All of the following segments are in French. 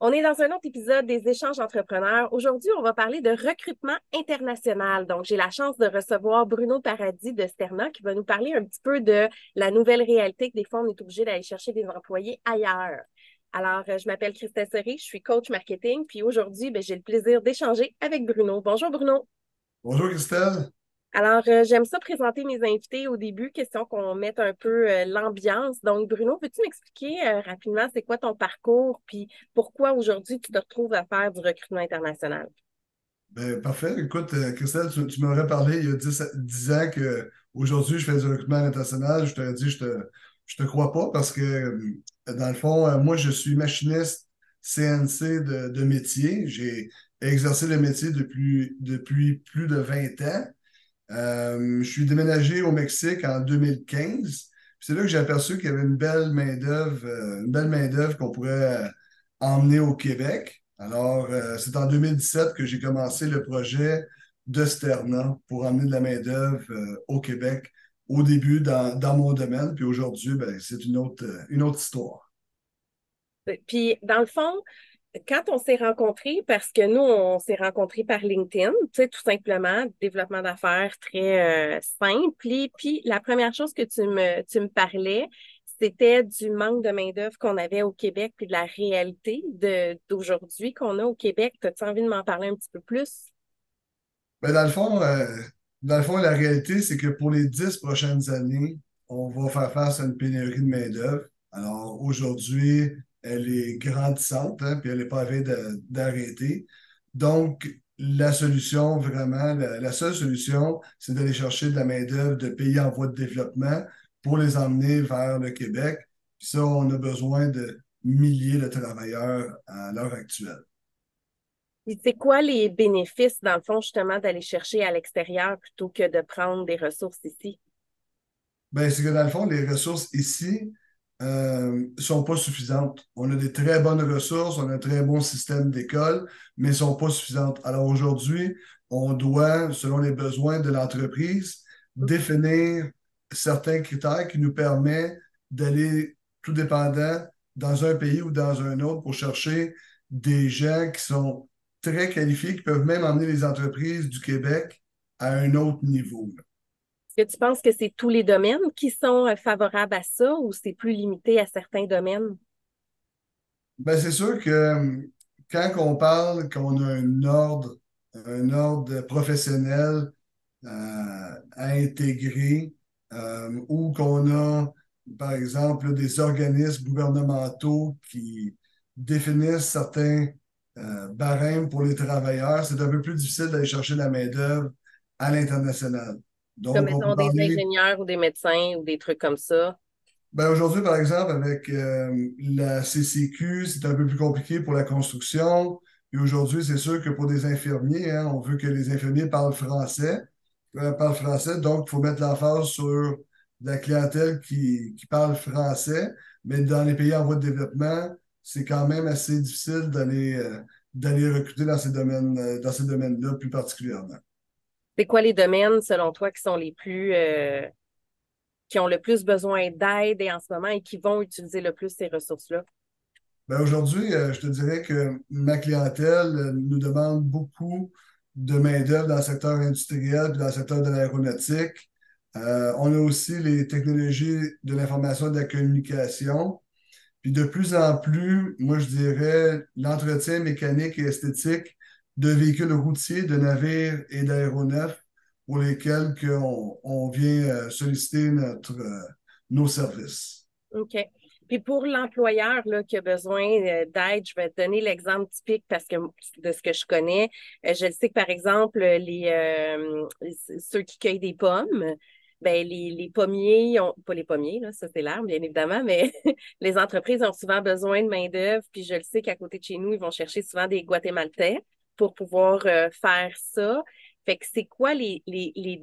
On est dans un autre épisode des échanges entrepreneurs. Aujourd'hui, on va parler de recrutement international. Donc, j'ai la chance de recevoir Bruno Paradis de Sterna qui va nous parler un petit peu de la nouvelle réalité que des fois, on est obligé d'aller chercher des employés ailleurs. Alors, euh, je m'appelle Christelle Seri, je suis coach marketing, puis aujourd'hui, ben, j'ai le plaisir d'échanger avec Bruno. Bonjour Bruno. Bonjour Christelle. Alors, euh, j'aime ça présenter mes invités au début, question qu'on mette un peu euh, l'ambiance. Donc, Bruno, peux-tu m'expliquer euh, rapidement c'est quoi ton parcours, puis pourquoi aujourd'hui tu te retrouves à faire du recrutement international? Ben, parfait. Écoute, Christelle, tu, m'aurais parlé il y a 10, ans qu'aujourd'hui, je fais du recrutement international. Je t'aurais dit, je te, te crois pas parce que, dans le fond, moi, je suis machiniste CNC de, métier. J'ai exercé le métier depuis, depuis plus de 20 ans. Euh, je suis déménagé au Mexique en 2015. C'est là que j'ai aperçu qu'il y avait une belle main-d'œuvre, euh, une belle main-d'œuvre qu'on pourrait euh, emmener au Québec. Alors, c'est en 2017 que j'ai commencé le projet de Sterna pour emmener de la main-d'œuvre au Québec au début dans, dans mon domaine. Puis aujourd'hui, ben, c'est une autre, une autre histoire. Puis, dans le fond, quand on s'est rencontrés, parce que nous, on s'est rencontrés par LinkedIn, tu sais, tout simplement, développement d'affaires très euh, simple. Et puis, la première chose que tu me, tu me parlais, c'était du manque de main-d'œuvre qu'on avait au Québec, puis de la réalité d'aujourd'hui qu'on a au Québec. As-tu envie de m'en parler un petit peu plus? Ben, dans le fond, euh, dans le fond, la réalité, c'est que pour les dix prochaines années, on va faire face à une pénurie de main-d'œuvre. Alors, aujourd'hui, elle est grandissante, hein, puis elle n'est pas à d'arrêter. Donc, la solution, vraiment, la, seule solution, c'est d'aller chercher de la main-d'œuvre de pays en voie de développement pour les emmener vers le Québec. Puis ça, on a besoin de milliers de travailleurs à l'heure actuelle. C'est quoi les bénéfices, dans le fond, justement, d'aller chercher à l'extérieur plutôt que de prendre des ressources ici? Bien, c'est que dans le fond, les ressources ici, ne euh, sont pas suffisantes. On a des très bonnes ressources, on a un très bon système d'école, mais ne sont pas suffisantes. Alors aujourd'hui, on doit, selon les besoins de l'entreprise, définir certains critères qui nous permettent d'aller, tout dépendant, dans un pays ou dans un autre pour chercher des gens qui sont très qualifiés, qui peuvent même emmener les entreprises du Québec à un autre niveau que tu penses que c'est tous les domaines qui sont euh, favorables à ça ou c'est plus limité à certains domaines? Ben, c'est sûr que euh, quand on parle qu'on a un ordre, un ordre professionnel euh, à intégrer ou qu'on a, par exemple, des organismes gouvernementaux qui définissent certains barèmes pour les travailleurs, c'est un peu plus difficile d'aller chercher la main-d'œuvre à l'international. Comme mettons des ingénieurs ou des médecins ou des trucs comme ça. Ben aujourd'hui, par exemple, avec euh, la CCQ, c'est un peu plus compliqué pour la construction. Et aujourd'hui, c'est sûr que pour des infirmiers, hein, on veut que les infirmiers parlent français. Euh, parlent français, donc il faut mettre l'emphase sur la clientèle qui, qui, parle français. Mais dans les pays en voie de développement, c'est quand même assez difficile d'aller euh, d'aller recruter dans ces domaines dans ces domaines-là plus particulièrement. C'est quoi les domaines, selon toi, qui sont les plus euh, qui ont le plus besoin d'aide en ce moment et qui vont utiliser le plus ces ressources-là? Ben aujourd'hui, euh, je te dirais que ma clientèle euh, nous demande beaucoup de main-d'œuvre dans le secteur industriel et dans le secteur de l'aéronautique. on a aussi les technologies de l'information et de la communication. Puis de plus en plus, moi, je dirais l'entretien mécanique et esthétique de véhicules routiers, de navires et d'aéronefs pour lesquels on, vient euh, solliciter notre, euh, nos services. OK. Puis pour l'employeur qui a besoin euh, d'aide, je vais te donner l'exemple typique parce que de ce que je connais. Je sais que par exemple, les ceux qui cueillent des pommes, ben les, les pommiers ont pas les pommiers, là, ça c'est l'arbre, bien évidemment, mais les entreprises ont souvent besoin de main-d'œuvre. Puis je le sais qu'à côté de chez nous, ils vont chercher souvent des Guatémaltais pour pouvoir euh, faire ça. Fait que c'est quoi les,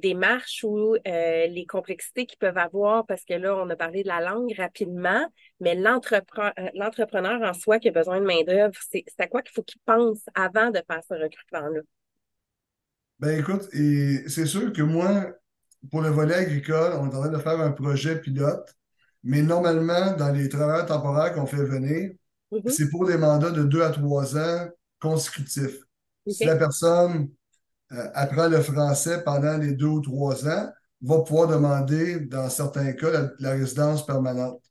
démarches ou euh, les complexités qu'ils peuvent avoir? Parce que là, on a parlé de la langue rapidement, mais euh, l'entrepreneur en soi qui a besoin de main-d'œuvre, c'est à quoi qu'il faut qu'il pense avant de faire ce recrutement-là? Ben écoute, c'est sûr que moi, pour le volet agricole, on est en train de faire un projet pilote, mais normalement, dans les travailleurs temporaires qu'on fait venir, Mhm. C'est pour des mandats de deux à trois ans consécutifs. Si la personne euh, apprend le français pendant les deux ou trois ans, va pouvoir demander, dans certains cas, la, résidence permanente.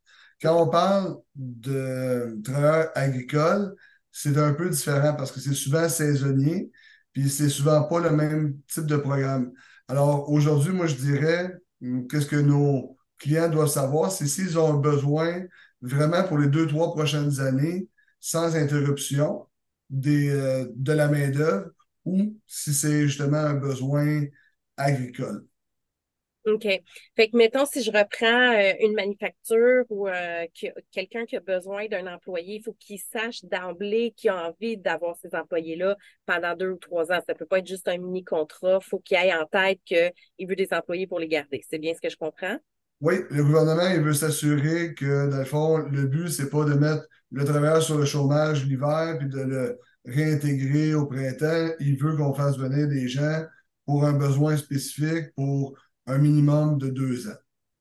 Quand on parle de travailleurs agricoles, c'est un peu différent parce que c'est souvent saisonnier, puis c'est souvent pas le même type de programme. Alors aujourd'hui, moi, je dirais, hum, qu'est-ce que nos clients doivent savoir, c'est s'ils ont besoin vraiment pour les deux, trois prochaines années, sans interruption des, euh, de la main-d'œuvre, ou si c'est justement un besoin agricole. OK. Fait que, mettons, si je reprends euh, une manufacture ou euh, quelqu'un qui a besoin d'un employé, il faut qu'il sache d'emblée qu'il a envie d'avoir ces employés-là pendant deux ou trois ans. Ça peut pas être juste un mini-contrat. Il faut qu'il ait en tête qu'il veut des employés pour les garder. C'est bien ce que je comprends? Oui, le gouvernement, il veut s'assurer que, dans le fond, le but, c'est pas de mettre le travailleur sur le chômage l'hiver puis de le réintégrer au printemps. Il veut qu'on fasse venir des gens pour un besoin spécifique pour un minimum de deux ans.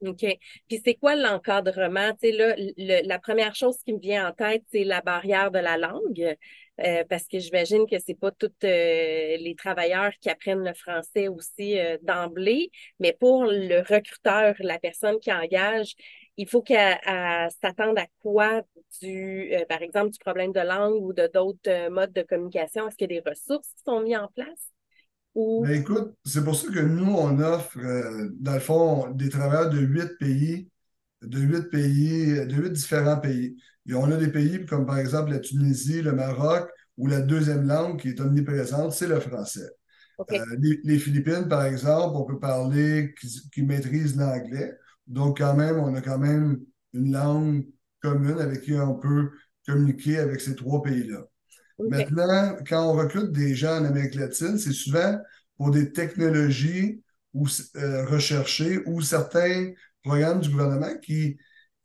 OK. Puis c'est quoi l'encadrement? Tu sais, là, le- la première chose qui me vient en tête, c'est la barrière de la langue. Euh, parce que j'imagine que c'est pas tous euh, les travailleurs qui apprennent le français aussi euh, d'emblée, mais pour le recruteur, la personne qui engage, il faut qu'elle elle s'attende à quoi du, par exemple, du problème de langue ou de d'autres modes de communication? Est-ce qu'il y a des ressources qui sont mises en place? Ou Ben écoute, c'est pour ça que nous, on offre, dans le fond, des travailleurs de huit pays, de huit pays, de huit différents pays. Et on a des pays comme par exemple la Tunisie, le Maroc, où la deuxième langue qui est omniprésente, c'est le français. Euh, les, les Philippines, par exemple, on peut parler qui, qui maîtrisent l'anglais. Donc, quand même, on a quand même une langue commune avec qui on peut communiquer avec ces trois pays-là. Maintenant, quand on recrute des gens en Amérique latine, c'est souvent pour des technologies ou, euh, recherchées ou certains programmes du gouvernement qui,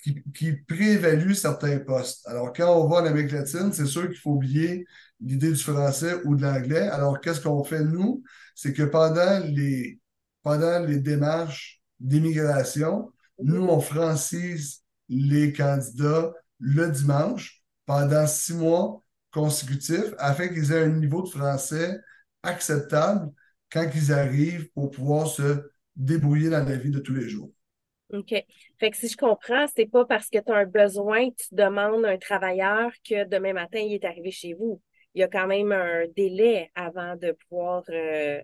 qui, qui certains postes. Alors, quand on va en Amérique latine, c'est sûr qu'il faut oublier l'idée du français ou de l'anglais. Alors, qu'est-ce qu'on fait, nous? C'est que pendant les, pendant les démarches d'immigration, nous, on francise les candidats le dimanche pendant six mois consécutifs afin qu'ils aient un niveau de français acceptable quand ils arrivent pour pouvoir se débrouiller dans la vie de tous les jours. OK. Fait que si je comprends, c'est pas parce que tu as un besoin que tu demandes un travailleur que demain matin, il est arrivé chez vous. Il y a quand même un délai avant de pouvoir, euh,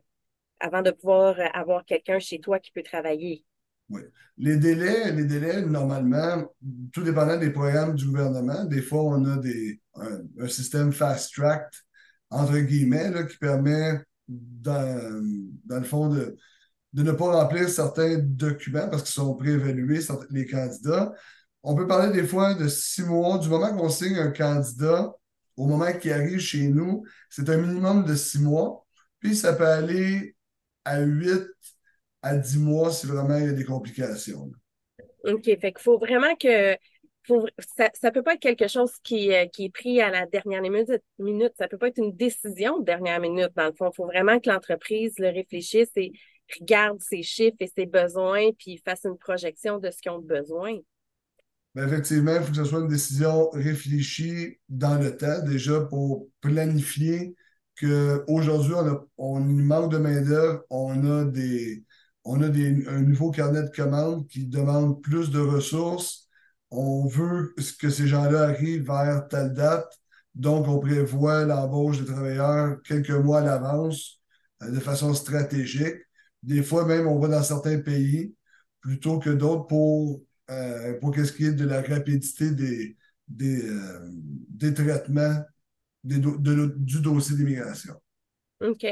avant de pouvoir avoir quelqu'un chez toi qui peut travailler. Oui. Les délais, les délais, normalement, tout dépendant des programmes du gouvernement, des fois, on a des, un, système fast-track, entre guillemets, qui permet, dans, dans le fond, de, de ne pas remplir certains documents parce qu'ils sont préévalués, les candidats. On peut parler des fois de six mois, du moment qu'on signe un candidat au moment qu'il arrive chez nous, c'est un minimum de six mois. Puis ça peut aller à huit à dix mois si vraiment il y a des complications. OK. Fait qu'il faut vraiment que ça, ça peut pas être quelque chose qui, euh, qui est pris à la dernière minute. Ça peut pas être une décision de dernière minute, dans le fond. Il faut vraiment que l'entreprise le réfléchisse et regarde ses chiffres et ses besoins, puis fasse une projection de ce qu'ils ont besoin. Effectivement, il faut que ce soit une décision réfléchie dans le temps, déjà pour planifier qu'aujourd'hui, on on manque de main-d'œuvre, on a des, on a des, un nouveau carnet de commandes qui demande plus de ressources. On veut que ces gens-là arrivent vers telle date. Donc, on prévoit l'embauche des travailleurs quelques mois à l'avance euh, de façon stratégique. Des fois, même, on va dans certains pays plutôt que d'autres pour, euh, pour qu'est-ce qui est de la rapidité des, des, euh, des traitements des du dossier d'immigration. OK.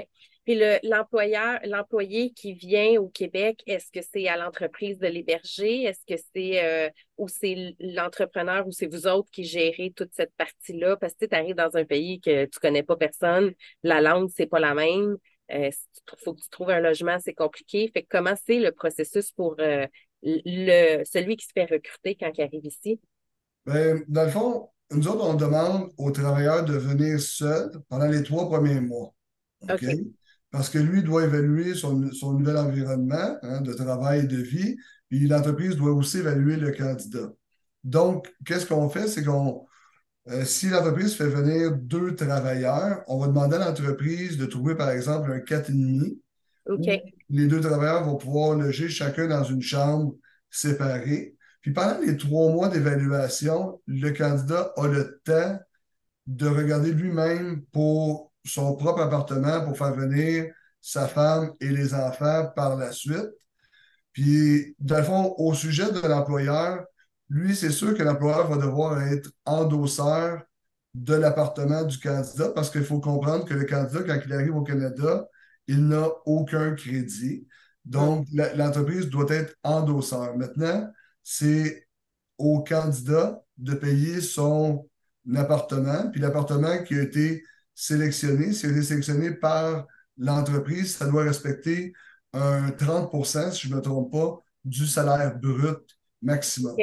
Puis le, l'employeur, l'employé qui vient au Québec, est-ce que c'est à l'entreprise de l'héberger? Est-ce que c'est euh, ou c'est l'entrepreneur ou c'est vous autres qui gérez toute cette partie-là? Parce que tu arrives dans un pays que tu connais pas personne, la langue, c'est pas la même. Euh, il faut que tu trouves un logement, c'est compliqué. Fait que comment c'est le processus pour euh, le celui qui se fait recruter quand il arrive ici? Ben, dans le fond, nous autres, on demande aux travailleurs de venir seuls pendant les trois premiers mois. OK? OK. Parce que lui doit évaluer son, son nouvel environnement hein, de travail et de vie, puis l'entreprise doit aussi évaluer le candidat. Donc, qu'est-ce qu'on fait? C'est qu'on Euh, si l'entreprise fait venir deux travailleurs, on va demander à l'entreprise de trouver, par exemple, un 4,5 OK. les deux travailleurs vont pouvoir loger chacun dans une chambre séparée. Puis pendant les trois mois d'évaluation, le candidat a le temps de regarder lui-même pour son propre appartement pour faire venir sa femme et les enfants par la suite. Puis, dans le fond, au sujet de l'employeur, lui, c'est sûr que l'employeur va devoir être endosseur de l'appartement du candidat parce qu'il faut comprendre que le candidat, quand il arrive au Canada, il n'a aucun crédit. Donc, l'entreprise doit être endosseur. Maintenant, c'est au candidat de payer son appartement, puis l'appartement qui a été sélectionné, s'il a été sélectionné par l'entreprise, ça doit respecter un 30% si je ne me trompe pas, du salaire brut maximum.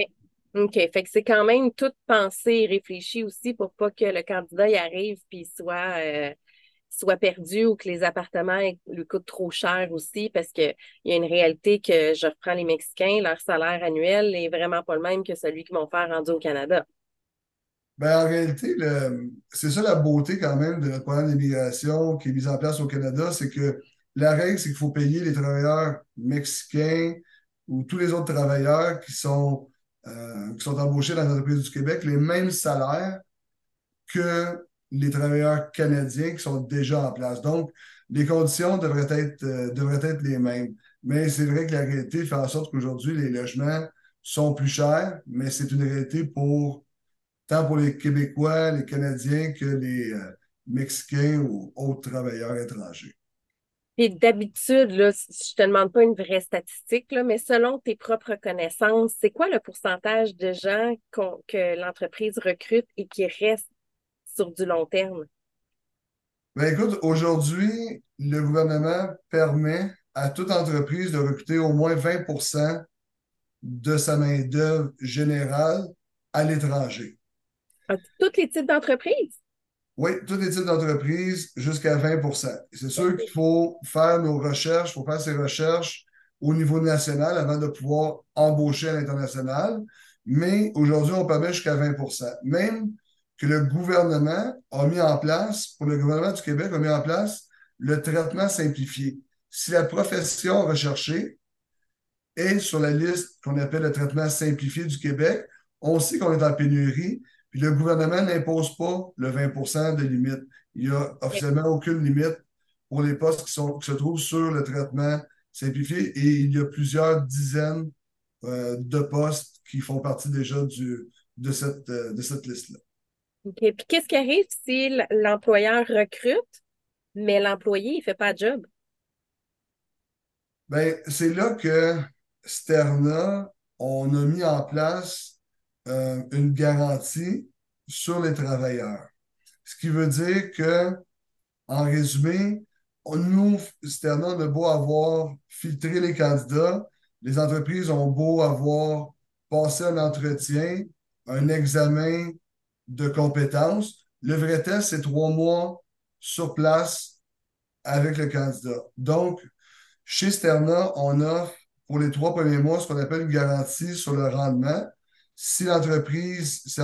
OK. Fait que c'est quand même tout pensé et réfléchi aussi pour pas que le candidat y arrive puis soit, euh, soit perdu ou que les appartements lui coûtent trop cher aussi parce qu'il y a une réalité que je reprends les Mexicains, leur salaire annuel n'est vraiment pas le même que celui qu'ils vont faire rendu au Canada. Ben, en réalité, c'est ça la beauté quand même de notre programme d'immigration qui est mis en place au Canada, c'est que la règle, c'est qu'il faut payer les travailleurs mexicains ou tous les autres travailleurs qui sont, euh, qui sont embauchés dans l'entreprise du Québec les mêmes salaires que les travailleurs canadiens qui sont déjà en place. Donc, les conditions devraient être, euh, devraient être les mêmes. Mais c'est vrai que la réalité fait en sorte qu'aujourd'hui, les logements sont plus chers, mais c'est une réalité pour tant pour les Québécois, les Canadiens que les euh, Mexicains ou autres travailleurs étrangers. Et d'habitude, là, je te demande pas une vraie statistique, là, mais selon tes propres connaissances, c'est quoi le pourcentage de gens que l'entreprise recrute et qui restent sur du long terme? Ben écoute, aujourd'hui, le gouvernement permet à toute entreprise de recruter au moins 20% de sa main-d'œuvre générale à l'étranger. Ah, tous les types d'entreprises? Oui, tous les types d'entreprises jusqu'à 20% C'est sûr qu'il faut faire nos recherches, il faut faire ces recherches au niveau national avant de pouvoir embaucher à l'international. Mais aujourd'hui, on permet jusqu'à 20% Même que le gouvernement a mis en place, pour le gouvernement du Québec, a mis en place le traitement simplifié. Si la profession recherchée est sur la liste qu'on appelle le traitement simplifié du Québec, on sait qu'on est en pénurie, puis le gouvernement n'impose pas le 20% de limite. Il n'y a officiellement aucune limite pour les postes qui, sont, se trouvent sur le traitement simplifié et il y a plusieurs dizaines euh, de postes qui font partie déjà du, de cette, euh, de cette liste-là. OK. Puis qu'est-ce qui arrive si l'employeur recrute, mais l'employé, il ne fait pas de job? Bien, c'est là que Sterna, on a mis en place euh, une garantie sur les travailleurs. Ce qui veut dire que, en résumé, nous, Sterna, on a beau avoir filtré les candidats, les entreprises ont beau avoir passé un entretien, un examen de compétences. Le vrai test, c'est trois mois sur place avec le candidat. Donc, chez Sterna, on offre pour les trois premiers mois ce qu'on appelle une garantie sur le rendement si l'entreprise, si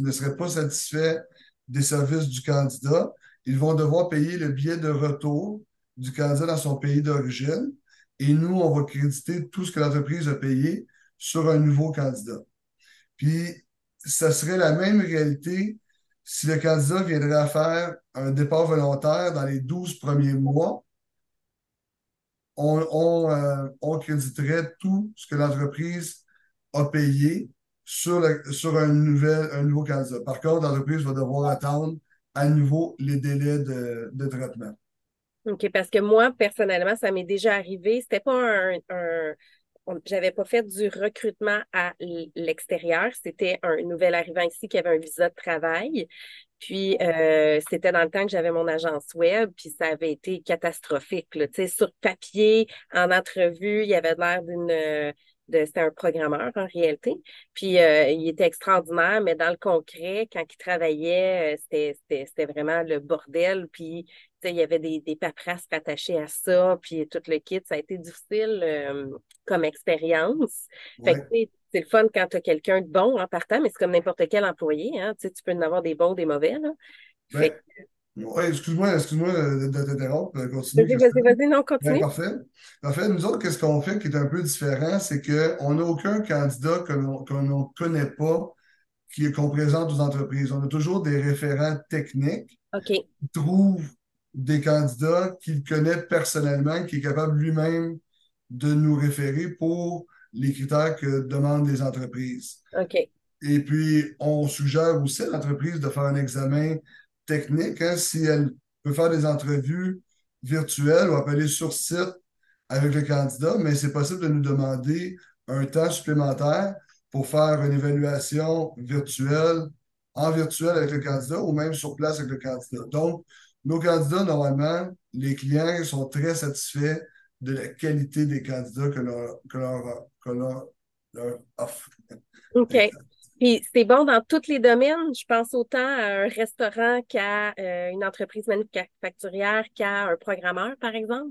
ne serait pas satisfait des services du candidat, ils vont devoir payer le billet de retour du candidat dans son pays d'origine et nous, on va créditer tout ce que l'entreprise a payé sur un nouveau candidat. Puis, ça serait la même réalité si le candidat viendrait à faire un départ volontaire dans les 12 premiers mois. On, on, euh, on créditerait tout ce que l'entreprise a payé sur, sur un, nouvel, un nouveau candidat. Par contre, l'entreprise va devoir attendre à nouveau les délais de, de traitement. OK, parce que moi, personnellement, ça m'est déjà arrivé. C'était pas un, un j'avais pas fait du recrutement à l'extérieur. C'était un nouvel arrivant ici qui avait un visa de travail. Puis euh, c'était dans le temps que j'avais mon agence web, puis ça avait été catastrophique. Sur papier, en entrevue, il y avait l'air d'une c'était un programmeur en réalité. Puis euh, il était extraordinaire, mais dans le concret, quand il travaillait, euh, c'était vraiment le bordel. Puis il y avait des, des paperasses rattachées à ça, puis tout le kit. Ça a été difficile euh, comme expérience. Fait que, c'est le fun quand tu as quelqu'un de bon en partant, mais c'est comme n'importe quel employé. Hein? Tu, sais, tu peux en avoir des bons, des mauvais. Là. Ben, oui, excuse-moi, excuse-moi de, t'interrompre. Continue. Vas-y, vas-y, vas-y, non, continue. Ben, parfait. Parfait. Nous autres, qu'est-ce qu'on fait qui est un peu différent, c'est qu'on n'a aucun candidat qu'on ne connaît pas qu'on présente aux entreprises. On a toujours des référents techniques qui trouvent des candidats qu'il connaît personnellement, qui est capable lui-même de nous référer pour les critères que demandent les entreprises. OK. Et puis, on suggère aussi à l'entreprise de faire un examen technique. Hein, si elle peut faire des entrevues virtuelles ou appeler sur site avec le candidat, mais c'est possible de nous demander un temps supplémentaire pour faire une évaluation virtuelle, en virtuel avec le candidat ou même sur place avec le candidat. Donc, nos candidats, normalement, les clients sont très satisfaits de la qualité des candidats que leur, que leur, que leur, offre. OK. Puis c'est bon dans tous les domaines. Je pense autant à un restaurant qu'à euh, une entreprise manufacturière qu'à un programmeur, par exemple.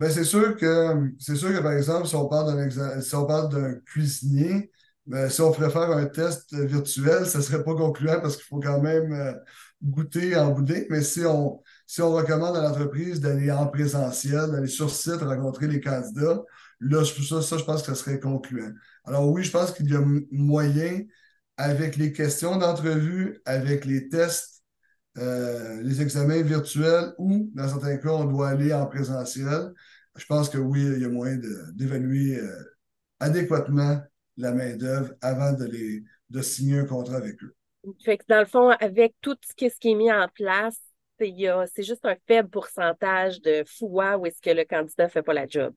Bien, c'est sûr que c'est sûr que, par exemple, si on parle d'un cuisinier, ben, si on ferait faire un test virtuel, ça ne serait pas concluant parce qu'il faut quand même euh, goûter en bouder. Mais si on, si on recommande à l'entreprise d'aller en présentiel, d'aller sur site, rencontrer les candidats, là, ça, ça, je pense que ça serait concluant. Alors oui, je pense qu'il y a moyen, avec les questions d'entrevue, avec les tests, euh, les examens virtuels ou, dans certains cas, on doit aller en présentiel. Je pense que oui, il y a moyen d'évaluer euh, adéquatement la main-d'œuvre avant de, les, de signer un contrat avec eux. Dans le fond, avec tout ce qui est mis en place, c'est juste un faible pourcentage de fois où est-ce que le candidat ne fait pas la job.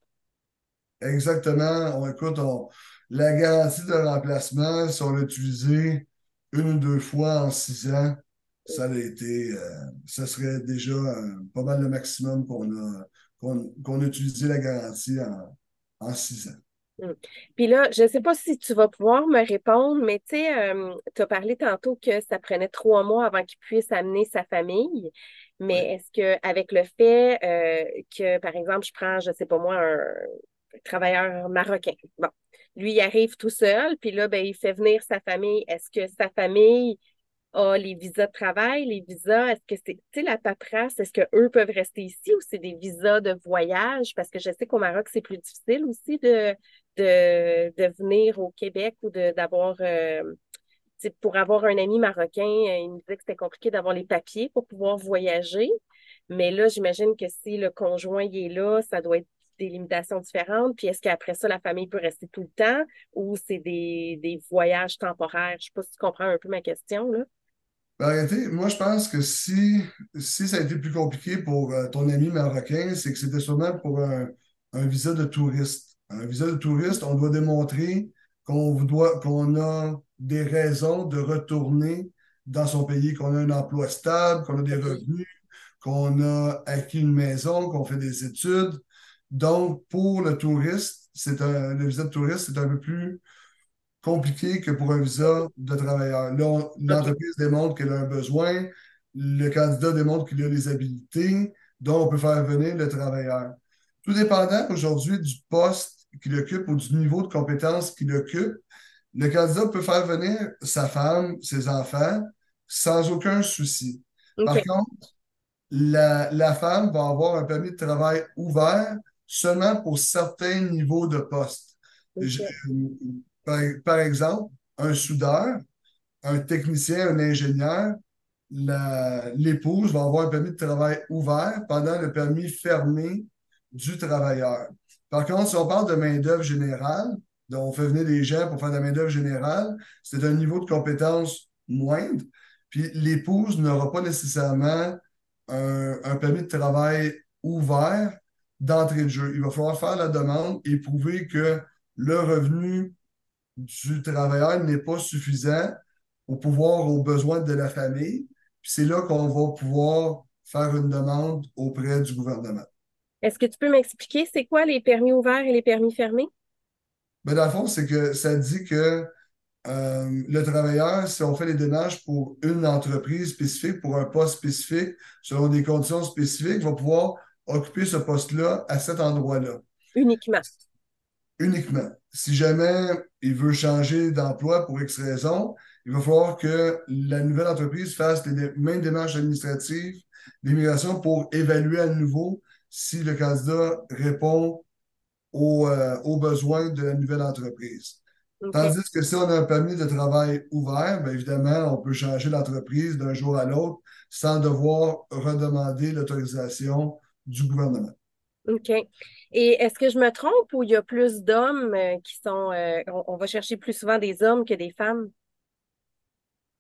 Exactement. On écoute, la garantie de remplacement, si on l'a utilisé une ou deux fois en six ans, ça a été, euh, ça serait déjà euh, pas mal le maximum qu'on a, qu'on a utilisé la garantie en, en six ans. Hmm. Puis là, je ne sais pas si tu vas pouvoir me répondre, mais tu sais, euh, tu as parlé tantôt que ça prenait trois mois avant qu'il puisse amener sa famille. Mais est-ce que avec le fait euh, que, par exemple, je prends, je ne sais pas moi, un travailleur marocain. Bon, lui, il arrive tout seul, puis là, ben, il fait venir sa famille. Est-ce que sa famille a les visas de travail, les visas, est-ce que c'est, la paperasse, est-ce qu'eux peuvent rester ici ou c'est des visas de voyage? Parce que je sais qu'au Maroc, c'est plus difficile aussi de, de, de venir au Québec ou d'avoir, euh, pour avoir un ami marocain, euh, il me disait que c'était compliqué d'avoir les papiers pour pouvoir voyager. Mais là, j'imagine que si le conjoint est là, ça doit être des limitations différentes. Puis est-ce qu'après ça, la famille peut rester tout le temps ou c'est des, des voyages temporaires? Je ne sais pas si tu comprends un peu ma question. Là. Ben, moi, je pense que si, si ça a été plus compliqué pour euh, ton ami marocain, c'est que c'était sûrement pour un, un visa de touriste un visa de touriste, on doit démontrer qu'on doit, qu'on a des raisons de retourner dans son pays, qu'on a un emploi stable, qu'on a des revenus, qu'on a acquis une maison, qu'on fait des études. Donc, pour le touriste, c'est un, le visa de touriste, c'est un peu plus compliqué que pour un visa de travailleur. Là, l'entreprise démontre qu'elle a un besoin, le candidat démontre qu'il a les habilités, donc on peut faire venir le travailleur. Tout dépendant aujourd'hui du poste qu'il occupe ou du niveau de compétence qu'il occupe, le candidat peut faire venir sa femme, ses enfants, sans aucun souci. Par contre, la, femme va avoir un permis de travail ouvert seulement pour certains niveaux de poste. par, exemple, un soudeur, un technicien, un ingénieur, l'épouse va avoir un permis de travail ouvert pendant le permis fermé du travailleur. Par contre, si on parle de main-d'œuvre générale, donc on fait venir des gens pour faire de la main-d'œuvre générale, c'est un niveau de compétence moindre. Puis l'épouse n'aura pas nécessairement un, permis de travail ouvert d'entrée de jeu. Il va falloir faire la demande et prouver que le revenu du travailleur n'est pas suffisant pour pouvoir aux besoins de la famille. Puis c'est là qu'on va pouvoir faire une demande auprès du gouvernement. Est-ce que tu peux m'expliquer c'est quoi les permis ouverts et les permis fermés? Ben, dans le fond, c'est que ça dit que euh, le travailleur, si on fait les démarches pour une entreprise spécifique, pour un poste spécifique, selon des conditions spécifiques, va pouvoir occuper ce poste-là à cet endroit-là. Uniquement. uniquement. Si jamais il veut changer d'emploi pour X raison, il va falloir que la nouvelle entreprise fasse les mêmes démarches administratives d'immigration pour évaluer à nouveau si le candidat répond aux, euh, aux besoins de la nouvelle entreprise. Tandis que si on a un permis de travail ouvert, bien évidemment, on peut changer l'entreprise d'un jour à l'autre sans devoir redemander l'autorisation du gouvernement. OK. Et est-ce que je me trompe ou il y a plus d'hommes euh, qui sont. Euh, on, va chercher plus souvent des hommes que des femmes?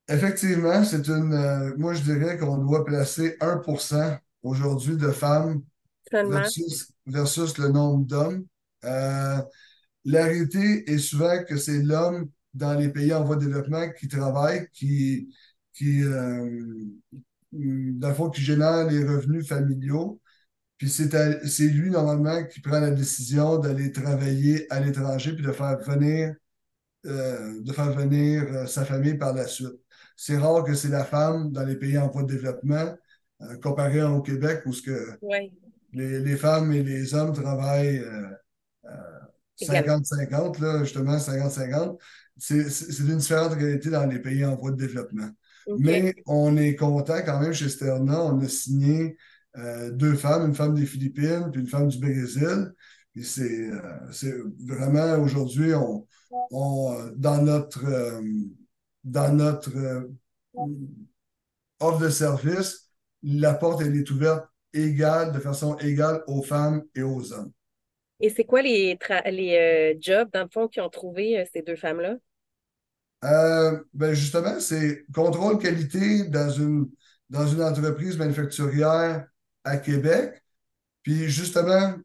Effectivement, c'est une. Euh, moi, je dirais qu'on doit placer 1% aujourd'hui de femmes versus, versus, le nombre d'hommes. la réalité est souvent que c'est l'homme dans les pays en voie de développement qui travaille, qui, qui, dans le fond, qui génère les revenus familiaux. Puis c'est lui, normalement, qui prend la décision d'aller travailler à l'étranger puis de faire venir, euh, de faire venir euh, sa famille par la suite. C'est rare que c'est la femme dans les pays en voie de développement, euh, comparé au Québec, où ce que les, les, femmes et les hommes travaillent 50-50, là, justement, 50-50. C'est une différente réalité dans les pays en voie de développement. Mais on est content quand même chez Sterna. On a signé euh, deux femmes, une femme des Philippines puis une femme du Brésil. Et c'est euh, vraiment aujourd'hui, on, on, dans notre, euh, dans notre offre de service, la porte elle est ouverte égale, de façon égale aux femmes et aux hommes. Et c'est quoi les, les jobs, dans le fond, qui ont trouvé ces deux femmes-là? ben justement, c'est contrôle qualité dans une, dans une entreprise manufacturière à Québec. Puis justement,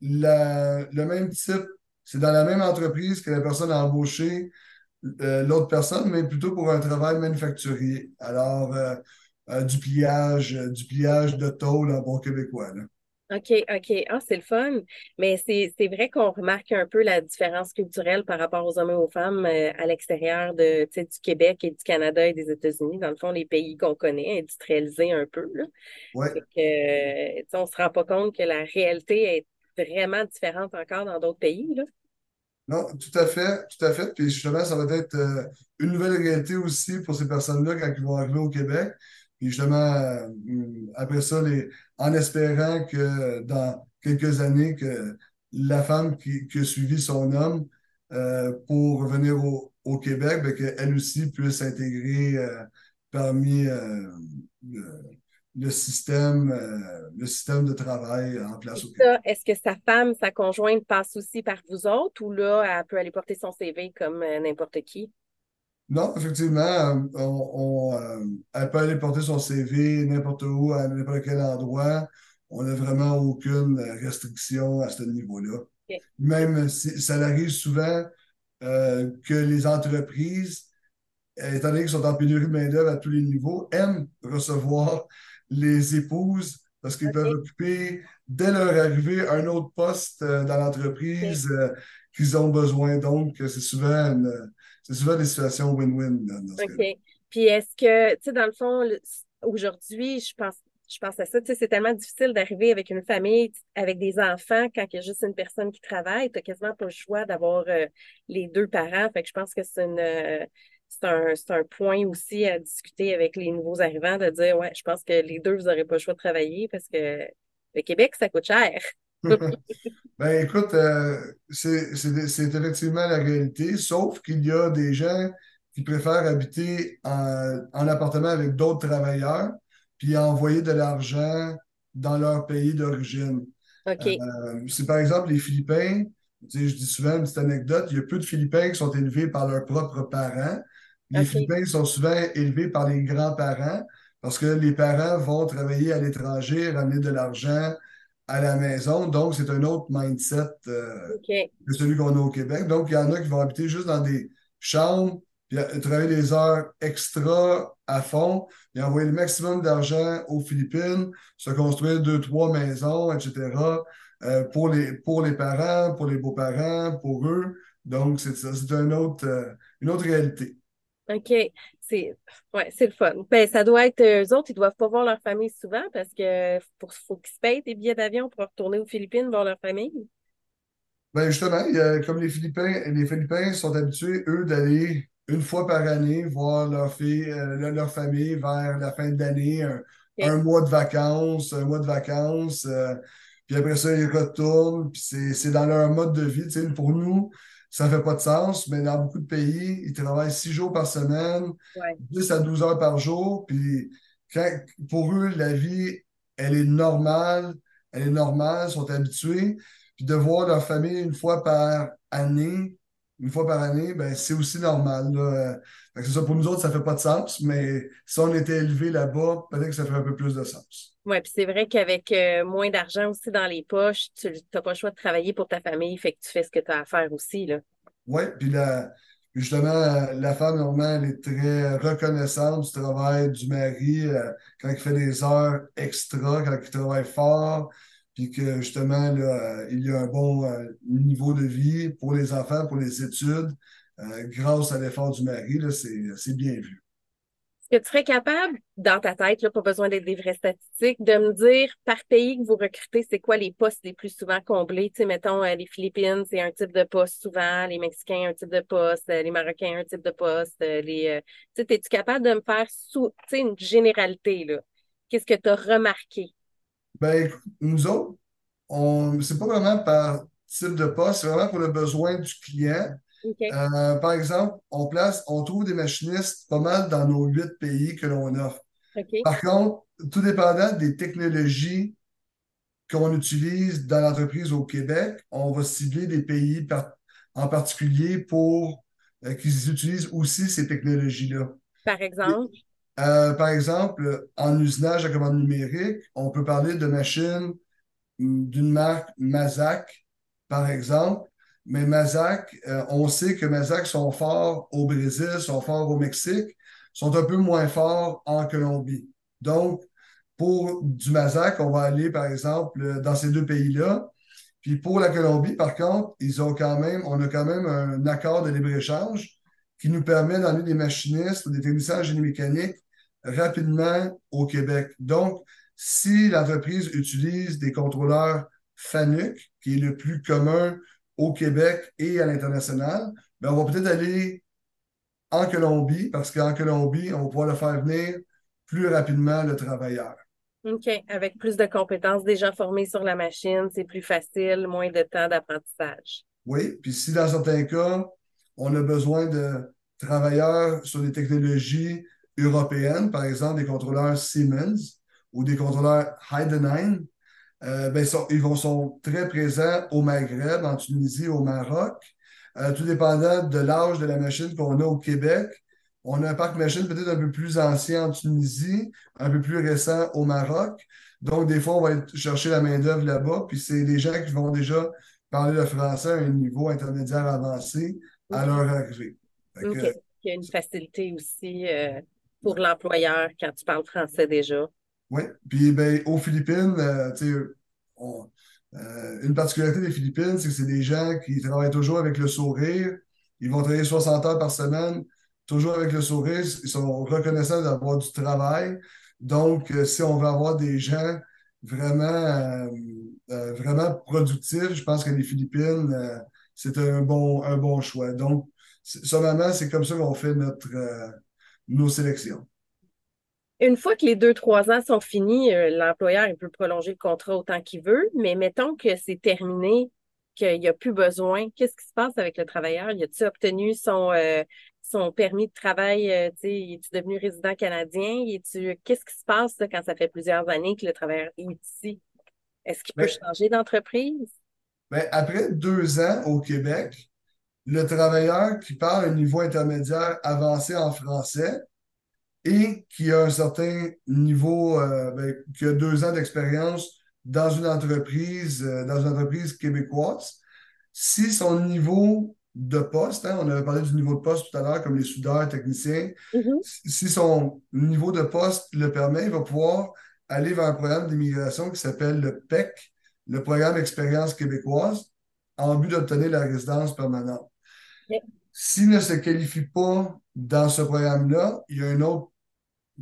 le même type, c'est dans la même entreprise que la personne a embauché euh, l'autre personne, mais plutôt pour un travail manufacturier. Alors, euh, euh, du pliage, du pliage de tôle en bon québécois. OK, OK. Ah, c'est le fun. Mais c'est, vrai qu'on remarque un peu la différence culturelle par rapport aux hommes et aux femmes euh, à l'extérieur de, du Québec et du Canada et des États-Unis. Dans le fond, les pays qu'on connaît, industrialisés un peu. Là. Ouais. On ne se rend pas compte que la réalité est vraiment différente encore dans d'autres pays. Là. Non, tout à fait, tout à fait. Puis justement, ça va être euh, une nouvelle réalité aussi pour ces personnes-là quand ils vont arriver au Québec. Puis justement, euh, après ça, les, en espérant que dans quelques années, que la femme qui, qui a suivi son homme euh, pour revenir au, au Québec, ben, qu'elle aussi puisse s'intégrer euh, parmi le, système, le système de travail en place au Québec. Est-ce que sa femme, sa conjointe passe aussi par vous autres ou là, elle peut aller porter son CV comme n'importe qui? Non, effectivement, euh, on, euh, elle peut aller porter son CV n'importe où, à n'importe quel endroit. On n'a vraiment aucune restriction à ce niveau-là. Même si ça arrive souvent euh, que les entreprises, étant donné qu'ils sont en pénurie de main-d'œuvre à tous les niveaux, aiment recevoir les épouses parce qu'ils peuvent occuper, dès leur arrivée, un autre poste dans l'entreprise qu'ils ont besoin. Donc, c'est souvent une c'est souvent des situations win-win. OK. Puis est-ce que, tu sais, dans le fond, aujourd'hui, je pense, je pense à ça, tu sais, c'est tellement difficile d'arriver avec une famille, avec des enfants, quand il y a juste une personne qui travaille. Tu n'as quasiment pas le choix d'avoir euh, les deux parents. Fait que je pense que c'est une. Euh, c'est un, un, point aussi à discuter avec les nouveaux arrivants, de dire, ouais, je pense que les deux, vous n'aurez pas le choix de travailler parce que le Québec, ça coûte cher. Ben écoute, euh, c'est effectivement la réalité, sauf qu'il y a des gens qui préfèrent habiter en, appartement avec d'autres travailleurs, puis envoyer de l'argent dans leur pays d'origine. Euh, c'est par exemple les Philippins, je dis souvent une petite anecdote, il y a peu de Philippins qui sont élevés par leurs propres parents. Les Philippins sont souvent élevés par les grands-parents parce que les parents vont travailler à l'étranger, ramener de l'argent à la maison. Donc, c'est un autre mindset euh, que celui qu'on a au Québec. Donc, il y en a qui vont habiter juste dans des chambres, puis euh, travailler des heures extra à fond, et envoyer le maximum d'argent aux Philippines, se construire deux, trois maisons, etc., euh, pour, les, pour les parents, pour les beaux-parents, pour eux. Donc, c'est ça, c'est un autre, une autre réalité. OK. C'est ouais, c'est le fun. Ben, ça doit être eux autres, ils doivent pas voir leur famille souvent parce que faut, faut qu'ils se payent des billets d'avion pour retourner aux Philippines voir leur famille. Ben justement, a- comme les Philippins, les Philippins sont habitués, eux, d'aller une fois par année voir leur fille, euh, leur famille vers la fin de l'année, un, mois de vacances, un mois de vacances, euh, puis après ça, ils retournent, puis c'est, c'est dans leur mode de vie. Pour nous, ça fait pas de sens, mais dans beaucoup de pays, ils travaillent six jours par semaine, Ouais. 10 à 12 heures par jour, puis quand- pour eux, la vie, elle est normale, elle est normale, ils sont habitués. Puis de voir leur famille une fois par année, une fois par année, ben c'est aussi normal. Là. Fait que ça, pour nous autres, ça fait pas de sens, mais si on était élevé là-bas, peut-être que ça ferait un peu plus de sens. Ouais, puis c'est vrai qu'avec euh, moins d'argent aussi dans les poches, tu n'as pas le choix de travailler pour ta famille, fait que tu fais ce que tu as à faire aussi. Oui, puis la, puis justement, euh, la femme, normalement, elle est très reconnaissante du travail du mari euh, quand il fait des heures extra, quand il travaille fort, puis que justement, là, euh, il y a un bon euh, niveau de vie pour les enfants, pour les études, euh, grâce à l'effort du mari, c'est, bien vu. Est-ce que tu serais capable, dans ta tête, là, pas besoin d'être des vraies statistiques, de me dire par pays que vous recrutez, c'est quoi les postes les plus souvent comblés? Tu sais, mettons, les Philippines, c'est un type de poste souvent, les Mexicains, un type de poste, les Marocains, un type de poste, les, tu sais, es-tu capable de me faire une généralité? Qu'est-ce que tu as remarqué? Ben, écoute, nous autres, on, c'est pas vraiment par type de poste, c'est vraiment pour le besoin du client. Euh, par exemple, on place, on trouve des machinistes pas mal dans nos huit pays que l'on offre. Par contre, tout dépendant des technologies qu'on utilise dans l'entreprise au Québec, on va cibler des pays par- en particulier pour euh, qu'ils utilisent aussi ces technologies-là. Par exemple, Euh, par exemple, en usinage à commande numérique, on peut parler de machines d'une marque Mazak, par exemple. Mais Mazak, euh, on sait que Mazak sont forts au Brésil, sont forts au Mexique, sont un peu moins forts en Colombie. Donc, pour du Mazak, on va aller, par exemple, dans ces deux pays-là. Puis pour la Colombie, par contre, ils ont quand même, on a quand même un accord de libre-échange qui nous permet d'emmener des machinistes des techniciens en génie mécanique rapidement au Québec. Donc, si l'entreprise utilise des contrôleurs FANUC, qui est le plus commun au Québec et à l'international, ben on va peut-être aller en Colombie, parce qu'en Colombie, on va pouvoir le faire venir plus rapidement le travailleur. OK, avec plus de compétences, gens formés sur la machine, c'est plus facile, moins de temps d'apprentissage. Oui, puis si dans certains cas, on a besoin de travailleurs sur des technologies européennes, par exemple des contrôleurs Siemens ou des contrôleurs Heidenheim, euh, ben, sont- ils vont, sont très présents au Maghreb, en Tunisie, au Maroc. Euh, tout dépendant de l'âge de la machine qu'on a au Québec. On a un parc machine peut-être un peu plus ancien en Tunisie, un peu plus récent au Maroc. Donc, des fois, on va aller chercher la main-d'œuvre là-bas, puis c'est des gens qui vont déjà parler le français à un niveau intermédiaire avancé à leur arrivée. Il y a une facilité aussi euh, pour l'employeur quand tu parles français déjà? Oui, puis ben, aux Philippines, euh, on- euh, une particularité des Philippines, c'est que c'est des gens qui travaillent toujours avec le sourire. Ils vont travailler 60 heures par semaine, toujours avec le sourire. Ils sont reconnaissants d'avoir du travail. Donc, euh, si on veut avoir des gens vraiment, euh, euh, vraiment productifs, je pense que les Philippines, c'est un bon, un bon choix. Donc, sommairement, c'est comme ça qu'on fait notre, nos sélections. Une fois que les deux, trois ans sont finis, euh, l'employeur peut prolonger le contrat autant qu'il veut, mais mettons que c'est terminé, qu'il n'y a plus besoin, qu'est-ce qui se passe avec le travailleur? Y a-t-il obtenu son, euh, son permis de travail? euh, est-tu devenu résident canadien? Qu'est-ce qui se passe là, quand ça fait plusieurs années que le travailleur est ici? Est-ce qu'il peut changer d'entreprise? Ben, après deux ans au Québec, le travailleur qui parle un niveau intermédiaire avancé en français et qui a un certain niveau, euh, ben, qui a deux ans d'expérience dans une entreprise, euh, dans une entreprise québécoise, si son niveau de poste, hein, on avait parlé du niveau de poste tout à l'heure, comme les soudeurs, techniciens, Mhm. si son niveau de poste le permet, il va pouvoir aller vers un programme d'immigration qui s'appelle le PEC, le programme Expérience québécoise, en but d'obtenir la résidence permanente. Ok. S'il ne se qualifie pas dans ce programme-là, il y a un autre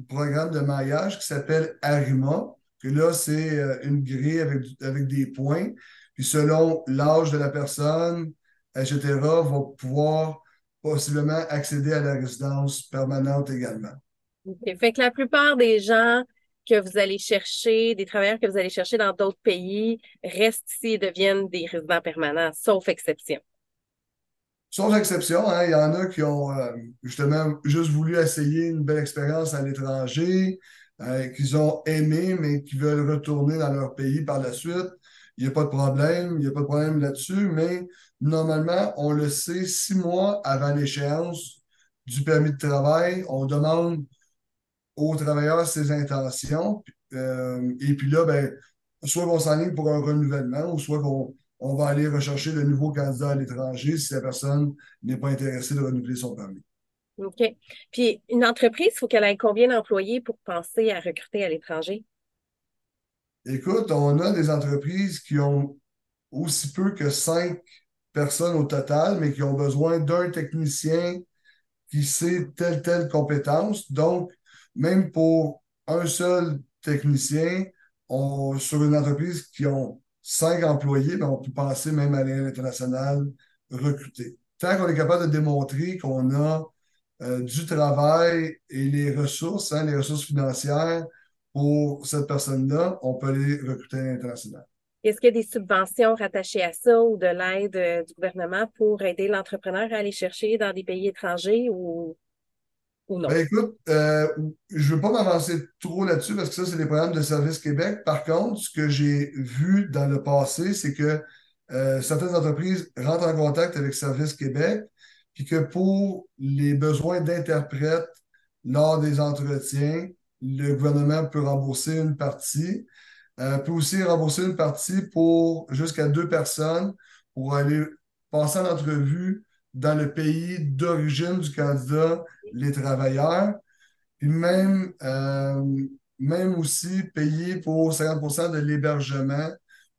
programme de maillage qui s'appelle ARIMA, que là, c'est euh, une grille avec, avec des points. Puis selon l'âge de la personne, etc., va pouvoir possiblement accéder à la résidence permanente également. OK. Fait que la plupart des gens que vous allez chercher, des travailleurs que vous allez chercher dans d'autres pays, restent ici et deviennent des résidents permanents, sauf exception. Sauf exception, hein, il y en a qui ont euh, justement juste voulu essayer une belle expérience à l'étranger, euh, qu'ils ont aimé, mais qui veulent retourner dans leur pays par la suite. Il n'y a pas de problème, il n'y a pas de problème là-dessus, mais normalement, on le sait six mois avant l'échéance du permis de travail, on demande aux travailleurs ses intentions. Euh, et puis là, ben, soit qu'on s'enligne pour un renouvellement ou soit qu'on on va aller rechercher de nouveaux candidats à l'étranger si la personne n'est pas intéressée de renouveler son permis. OK. Puis une entreprise, il faut qu'elle ait combien d'employés pour penser à recruter à l'étranger? Écoute, on a des entreprises qui ont aussi peu que cinq personnes au total, mais qui ont besoin d'un technicien qui sait telle, telle compétence. Donc, même pour un seul technicien, on, sur une entreprise qui ont cinq employés, on peut penser même à l'international recruter. Tant qu'on est capable de démontrer qu'on a euh, du travail et les ressources, hein, les ressources financières pour cette personne-là, on peut aller recruter à l'international. Est-ce qu'il y a des subventions rattachées à ça ou de l'aide euh, du gouvernement pour aider l'entrepreneur à aller chercher dans des pays étrangers ou ben, écoute, euh, je ne veux pas m'avancer trop là-dessus parce que ça, c'est des programmes de Service Québec. Par contre, ce que j'ai vu dans le passé, c'est que euh, certaines entreprises rentrent en contact avec Service Québec, puis que pour les besoins d'interprètes lors des entretiens, le gouvernement peut rembourser une partie, euh, peut aussi rembourser une partie pour jusqu'à deux personnes pour aller passer en entrevue dans le pays d'origine du candidat, les travailleurs, puis même, euh, même aussi payer pour 50% de l'hébergement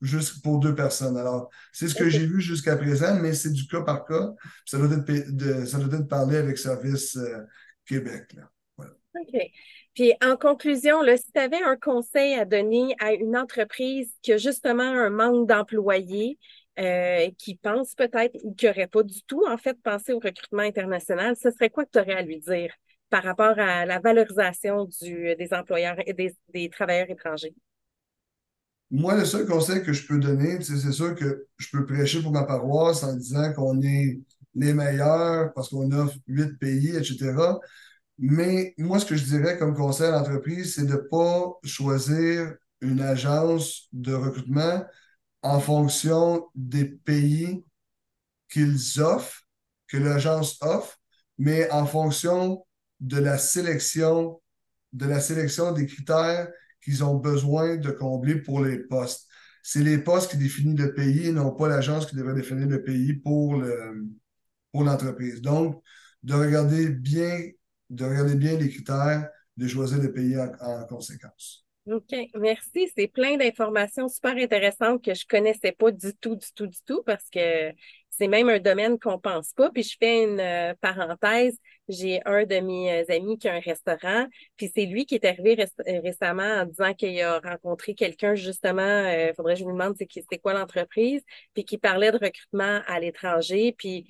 juste pour deux personnes. Alors, c'est ce que j'ai vu jusqu'à présent, mais c'est du cas par cas. Ça doit être, de, ça doit être parlé avec Service euh, Québec. Là. OK. Puis en conclusion, si tu avais un conseil à donner à une entreprise qui a justement un manque d'employés, euh, qui pense peut-être ou qui n'aurait pas du tout, en fait, pensé au recrutement international, ce serait quoi que tu aurais à lui dire par rapport à la valorisation du, des employeurs et des, travailleurs étrangers? Moi, le seul conseil que je peux donner, c'est sûr que je peux prêcher pour ma paroisse en disant qu'on est les meilleurs parce qu'on offre huit pays, etc. Mais moi, ce que je dirais comme conseil à l'entreprise, c'est de ne pas choisir une agence de recrutement en fonction des pays qu'ils offrent, que l'agence offre, mais en fonction de la sélection, de la sélection des critères qu'ils ont besoin de combler pour les postes. C'est les postes qui définissent le pays et non pas l'agence qui devrait définir le pays pour le, pour l'entreprise. Donc, de regarder bien, de regarder bien les critères, de choisir le pays en conséquence. OK, merci. C'est plein d'informations super intéressantes que je connaissais pas du tout, du tout, du tout, parce que c'est même un domaine qu'on pense pas. Puis je fais une euh, parenthèse. J'ai un de mes euh, amis qui a un restaurant, puis c'est lui qui est arrivé euh, récemment en disant qu'il a rencontré quelqu'un justement. Il faudrait que je lui demande c'est quoi l'entreprise, puis qui parlait de recrutement à l'étranger, puis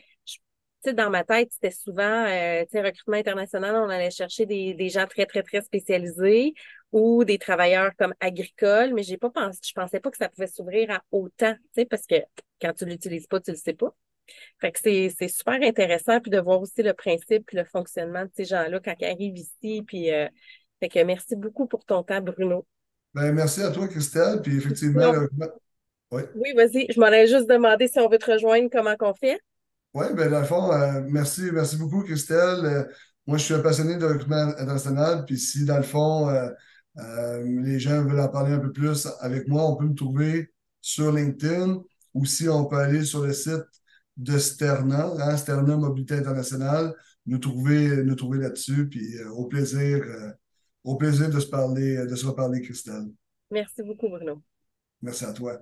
dans ma tête, c'était souvent, euh, recrutement international, on allait chercher des, des, gens très, très, très spécialisés ou des travailleurs comme agricoles, mais j'ai pas pensé, je pensais pas que ça pouvait s'ouvrir à autant, tu sais, parce que quand tu l'utilises pas, tu le sais pas. Fait que c'est, c'est super intéressant, puis de voir aussi le principe puis le fonctionnement de ces gens-là quand ils arrivent ici, puis euh, fait que merci beaucoup pour ton temps, Bruno. Ben, merci à toi, Christelle, puis effectivement... Oui, vas-y, je m'en ai juste demandé si on veut te rejoindre, comment qu'on fait? Oui, ben dans le fond, euh, merci, merci beaucoup, Christelle. Euh, moi, je suis un passionné de recrutement international, puis si dans le fond, euh, les gens veulent en parler un peu plus avec moi, on peut me trouver sur LinkedIn ou si on peut aller sur le site de Sterna, hein, Sterna Mobilité Internationale, nous trouver, nous trouver là-dessus, puis au plaisir, au plaisir de se parler, de se reparler, Christelle. Merci beaucoup, Bruno. Merci à toi.